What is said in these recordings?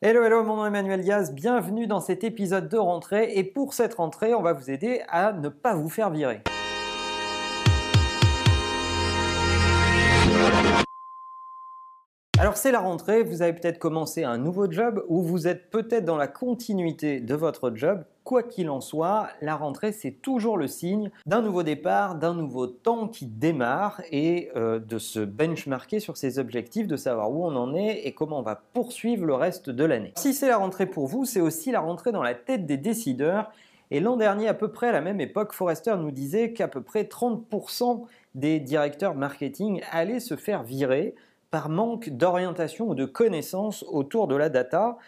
Hello, hello, mon nom est Emmanuel Diaz, bienvenue dans cet épisode de rentrée et pour cette rentrée, on va vous aider à ne pas vous faire virer. Alors c'est la rentrée, vous avez peut-être commencé un nouveau job ou vous êtes peut-être dans la continuité de votre job. Quoi qu'il en soit, la rentrée c'est toujours le signe d'un nouveau départ, d'un nouveau temps qui démarre et euh, de se benchmarker sur ses objectifs, de savoir où on en est et comment on va poursuivre le reste de l'année. Si c'est la rentrée pour vous, c'est aussi la rentrée dans la tête des décideurs. Et l'an dernier, à peu près à la même époque, Forrester nous disait qu'à peu près 30% des directeurs marketing allaient se faire virer par manque d'orientation ou de connaissances autour de la data.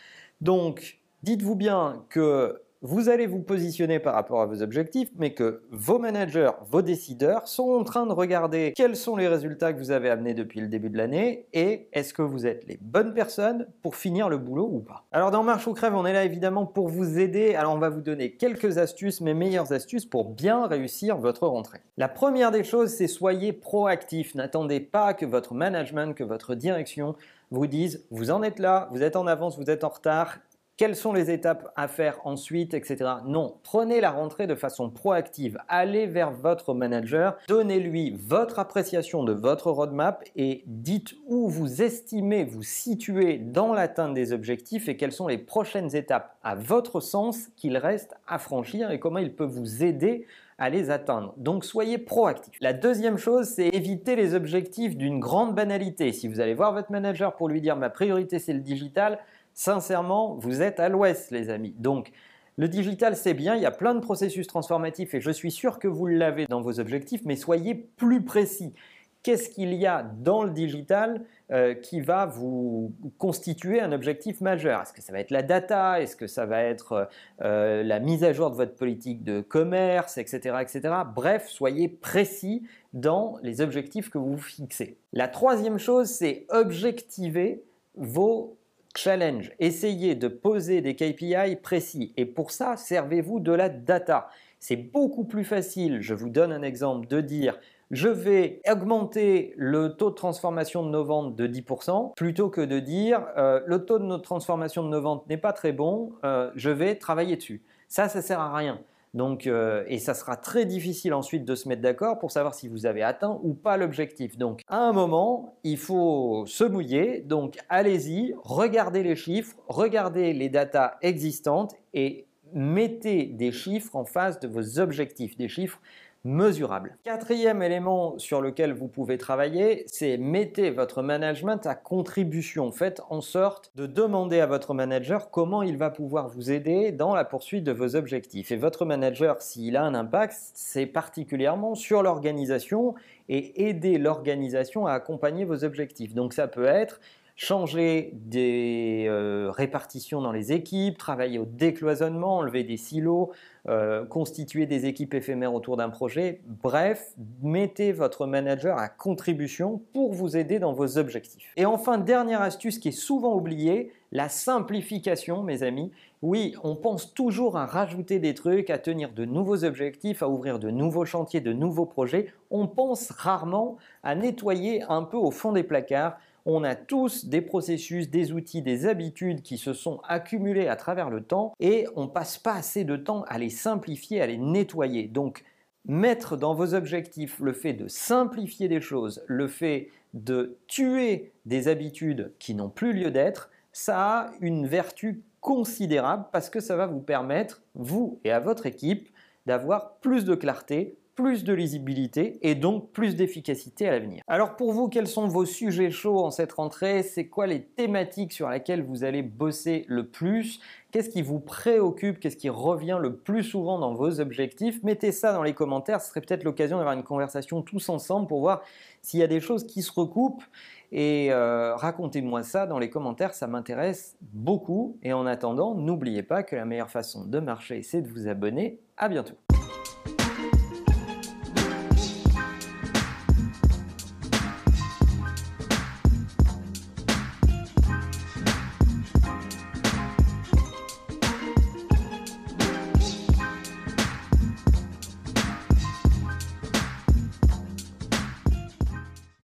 Donc, dites-vous bien que vous allez vous positionner par rapport à vos objectifs, mais que vos managers, vos décideurs sont en train de regarder quels sont les résultats que vous avez amenés depuis le début de l'année et est-ce que vous êtes les bonnes personnes pour finir le boulot ou pas. Alors dans Marche ou Crève, on est là évidemment pour vous aider. Alors on va vous donner quelques astuces, mes meilleures astuces pour bien réussir votre rentrée. La première des choses, c'est soyez proactif. N'attendez pas que votre management, que votre direction vous dise vous en êtes là, vous êtes en avance, vous êtes en retard, quelles sont les étapes à faire ensuite, etc. Non, prenez la rentrée de façon proactive. Allez vers votre manager, donnez-lui votre appréciation de votre roadmap et dites où vous estimez vous situer dans l'atteinte des objectifs et quelles sont les prochaines étapes à votre sens qu'il reste à franchir et comment il peut vous aider à les atteindre. Donc soyez proactif. La deuxième chose, c'est éviter les objectifs d'une grande banalité. Si vous allez voir votre manager pour lui dire ma priorité c'est le digital, sincèrement, vous êtes à l'ouest, les amis. Donc, le digital, c'est bien, il y a plein de processus transformatifs et je suis sûr que vous l'avez dans vos objectifs, mais soyez plus précis. Qu'est-ce qu'il y a dans le digital euh, qui va vous constituer un objectif majeur? Est-ce que ça va être la data? Est-ce que ça va être euh, la mise à jour de votre politique de commerce, etc., etc. Bref, soyez précis dans les objectifs que vous fixez. La troisième chose, c'est objectiver vos challenge. Essayez de poser des KPI précis et pour ça, servez-vous de la data. C'est beaucoup plus facile, je vous donne un exemple, de dire je vais augmenter le taux de transformation de nos ventes de 10% plutôt que de dire euh, le taux de notre transformation de nos ventes n'est pas très bon, euh, je vais travailler dessus. Ça, ça sert à rien. Donc, euh, et ça sera très difficile ensuite de se mettre d'accord pour savoir si vous avez atteint ou pas l'objectif. Donc, à un moment, il faut se mouiller. Donc, allez-y, regardez les chiffres, regardez les datas existantes et mettez des chiffres en face de vos objectifs, des chiffres mesurable. Quatrième élément sur lequel vous pouvez travailler, c'est mettez votre management à contribution. Faites en sorte de demander à votre manager comment il va pouvoir vous aider dans la poursuite de vos objectifs. Et votre manager, s'il a un impact, c'est particulièrement sur l'organisation et aider l'organisation à accompagner vos objectifs. Donc ça peut être changer des euh, répartitions dans les équipes, travailler au décloisonnement, enlever des silos, euh, constituer des équipes éphémères autour d'un projet. Bref, mettez votre manager à contribution pour vous aider dans vos objectifs. Et enfin, dernière astuce qui est souvent oubliée, la simplification, mes amis. Oui, on pense toujours à rajouter des trucs, à tenir de nouveaux objectifs, à ouvrir de nouveaux chantiers, de nouveaux projets. On pense rarement à nettoyer un peu au fond des placards on a tous des processus, des outils, des habitudes qui se sont accumulés à travers le temps et on passe pas assez de temps à les simplifier, à les nettoyer. Donc, mettre dans vos objectifs le fait de simplifier des choses, le fait de tuer des habitudes qui n'ont plus lieu d'être, ça a une vertu considérable parce que ça va vous permettre, vous et à votre équipe, d'avoir plus de clarté, plus de lisibilité et donc plus d'efficacité à l'avenir. Alors pour vous, quels sont vos sujets chauds en cette rentrée? C'est quoi les thématiques sur lesquelles vous allez bosser le plus? Qu'est-ce qui vous préoccupe? Qu'est-ce qui revient le plus souvent dans vos objectifs? Mettez ça dans les commentaires, ce serait peut-être l'occasion d'avoir une conversation tous ensemble pour voir s'il y a des choses qui se recoupent. Et euh, racontez-moi ça dans les commentaires, ça m'intéresse beaucoup. Et en attendant, n'oubliez pas que la meilleure façon de marcher, c'est de vous abonner. À bientôt